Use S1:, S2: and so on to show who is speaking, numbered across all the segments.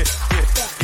S1: About to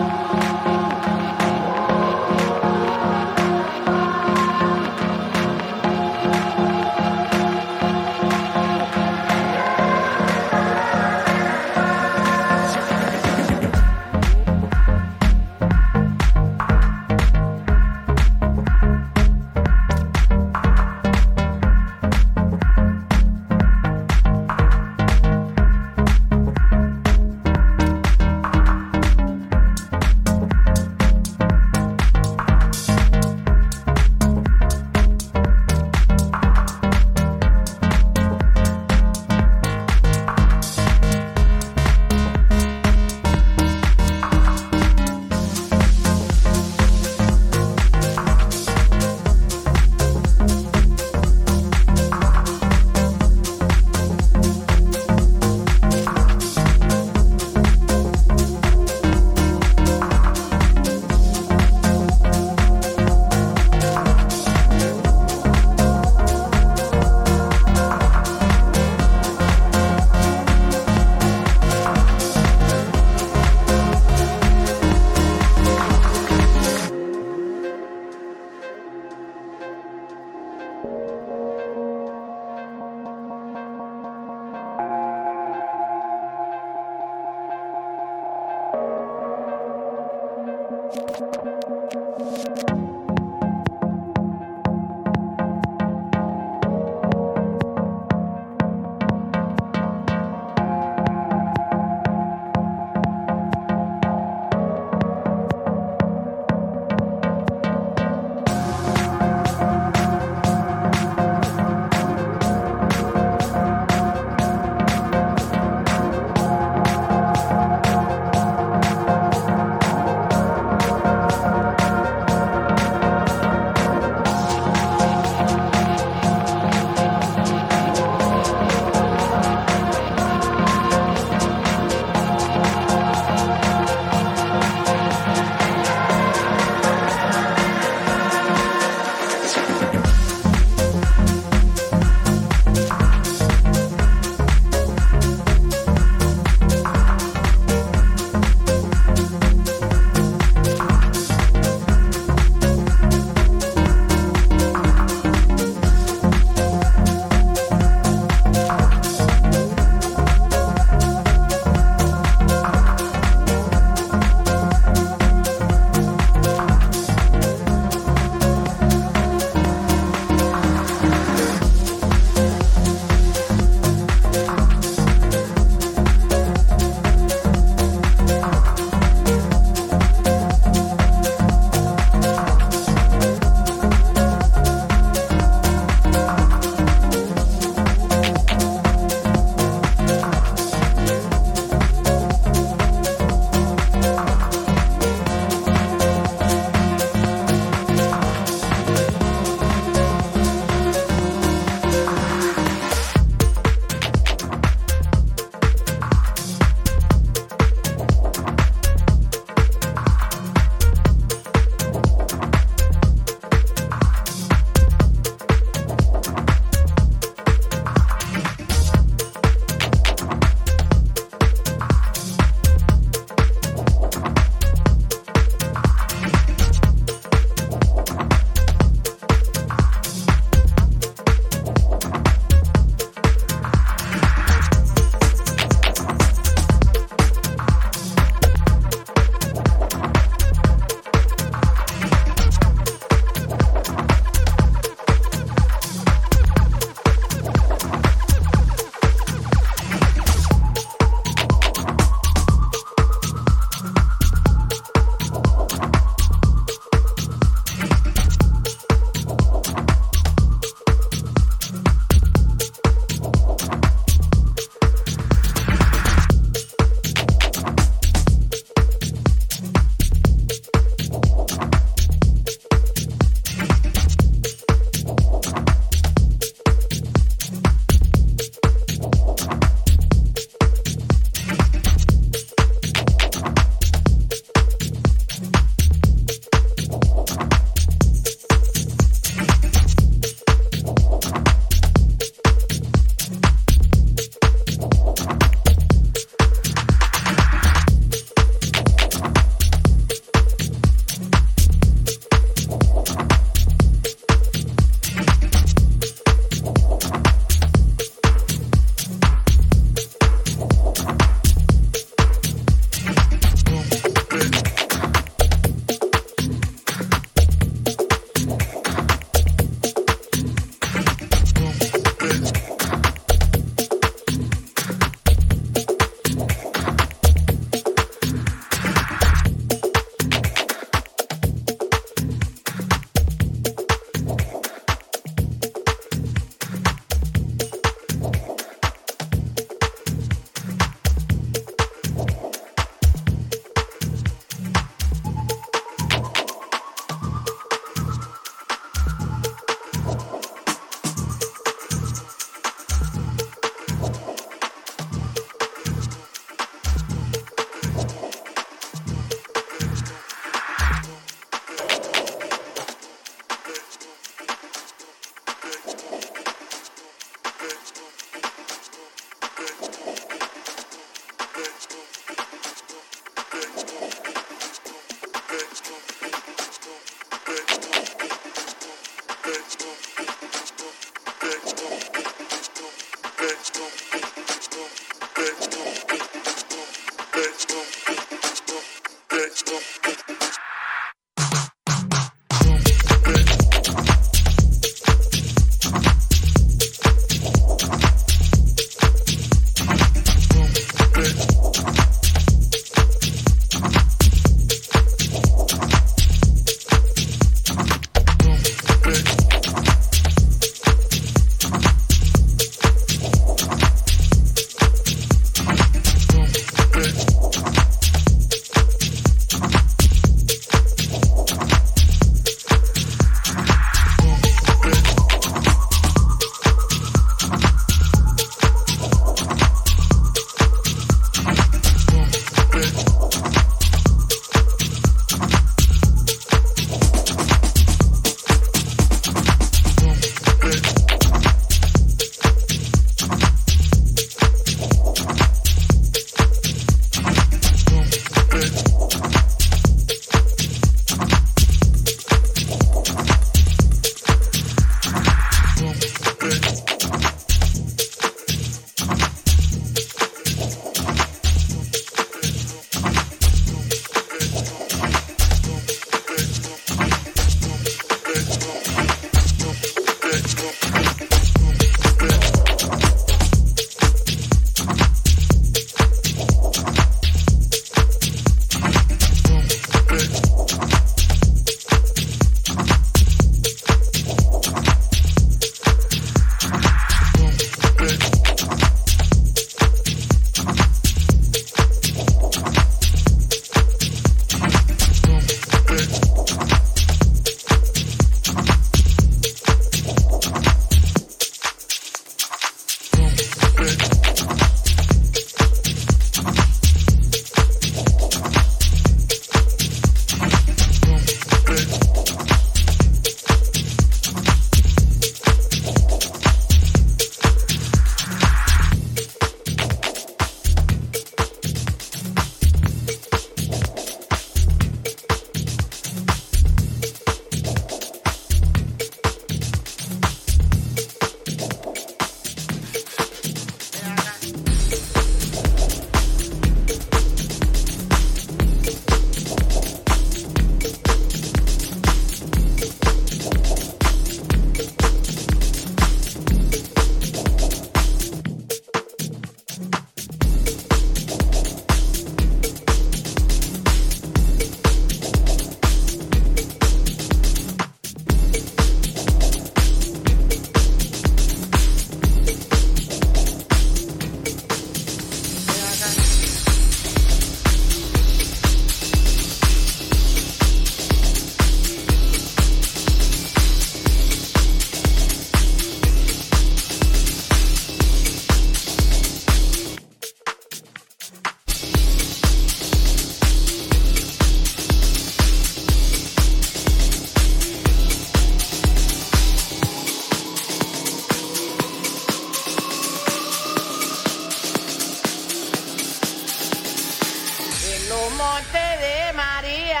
S2: Montes de María,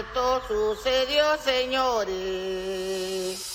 S2: esto sucedió, señores.